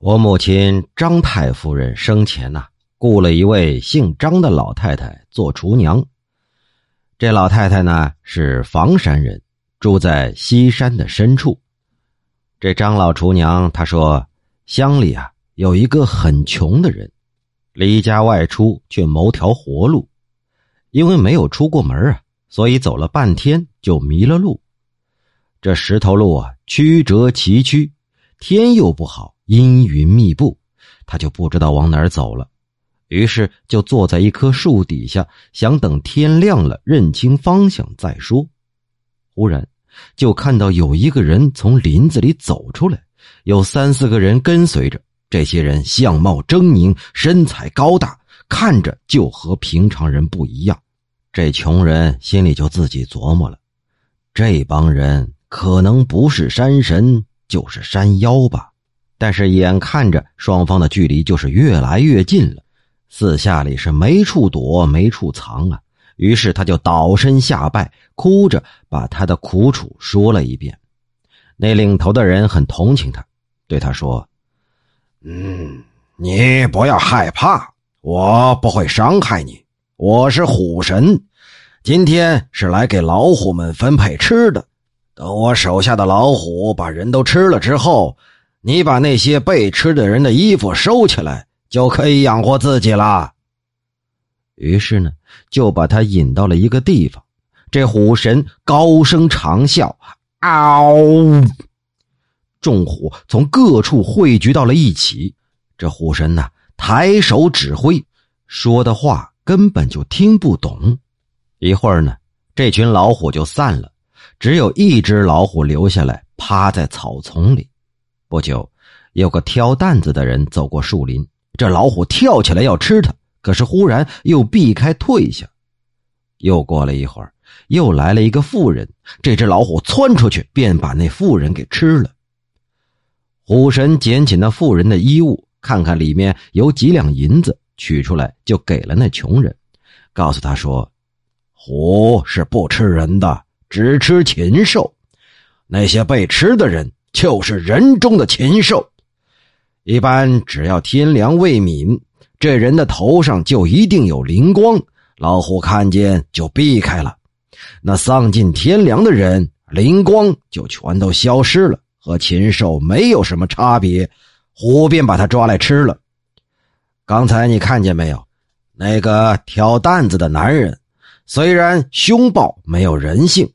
我母亲张太夫人生前呐，雇了一位姓张的老太太做厨娘。这老太太呢是房山人，住在西山的深处。这张老厨娘她说，乡里啊有一个很穷的人，离家外出却谋条活路，因为没有出过门啊，所以走了半天就迷了路。这石头路啊曲折崎岖，天又不好。阴云密布，他就不知道往哪儿走了，于是就坐在一棵树底下，想等天亮了认清方向再说。忽然，就看到有一个人从林子里走出来，有三四个人跟随着。这些人相貌狰狞，身材高大，看着就和平常人不一样。这穷人心里就自己琢磨了：这帮人可能不是山神，就是山妖吧。但是眼看着双方的距离就是越来越近了，四下里是没处躲没处藏啊。于是他就倒身下拜，哭着把他的苦楚说了一遍。那领头的人很同情他，对他说：“嗯，你不要害怕，我不会伤害你。我是虎神，今天是来给老虎们分配吃的。等我手下的老虎把人都吃了之后。”你把那些被吃的人的衣服收起来，就可以养活自己了。于是呢，就把他引到了一个地方。这虎神高声长啸：“嗷！”众虎从各处汇聚到了一起。这虎神呢，抬手指挥，说的话根本就听不懂。一会儿呢，这群老虎就散了，只有一只老虎留下来，趴在草丛里。不久，有个挑担子的人走过树林，这老虎跳起来要吃他，可是忽然又避开退下。又过了一会儿，又来了一个妇人，这只老虎窜出去，便把那妇人给吃了。虎神捡起那妇人的衣物，看看里面有几两银子，取出来就给了那穷人，告诉他说：“虎是不吃人的，只吃禽兽，那些被吃的人。”就是人中的禽兽，一般只要天良未泯，这人的头上就一定有灵光，老虎看见就避开了。那丧尽天良的人，灵光就全都消失了，和禽兽没有什么差别，虎便把他抓来吃了。刚才你看见没有？那个挑担子的男人，虽然凶暴，没有人性。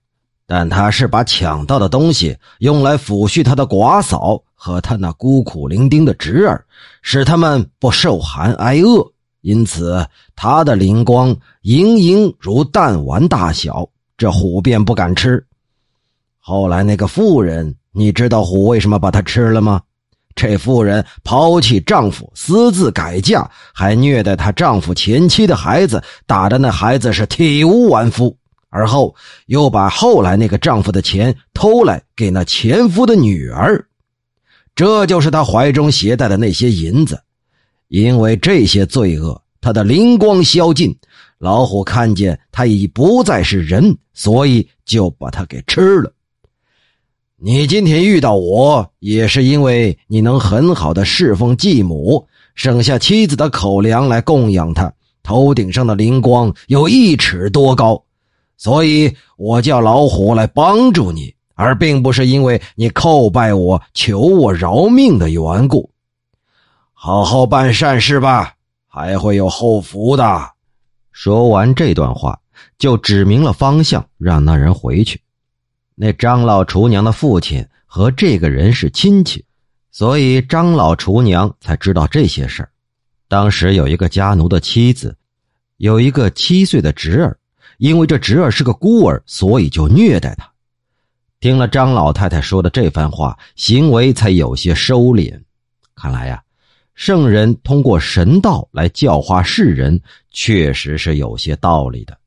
但他是把抢到的东西用来抚恤他的寡嫂和他那孤苦伶仃的侄儿，使他们不受寒挨饿，因此他的灵光盈盈如弹丸大小，这虎便不敢吃。后来那个妇人，你知道虎为什么把他吃了吗？这妇人抛弃丈夫，私自改嫁，还虐待她丈夫前妻的孩子，打的那孩子是体无完肤。而后又把后来那个丈夫的钱偷来给那前夫的女儿，这就是她怀中携带的那些银子。因为这些罪恶，她的灵光消尽，老虎看见她已不再是人，所以就把她给吃了。你今天遇到我，也是因为你能很好的侍奉继母，省下妻子的口粮来供养她。头顶上的灵光有一尺多高。所以，我叫老虎来帮助你，而并不是因为你叩拜我、求我饶命的缘故。好好办善事吧，还会有后福的。说完这段话，就指明了方向，让那人回去。那张老厨娘的父亲和这个人是亲戚，所以张老厨娘才知道这些事儿。当时有一个家奴的妻子，有一个七岁的侄儿。因为这侄儿是个孤儿，所以就虐待他。听了张老太太说的这番话，行为才有些收敛。看来呀，圣人通过神道来教化世人，确实是有些道理的。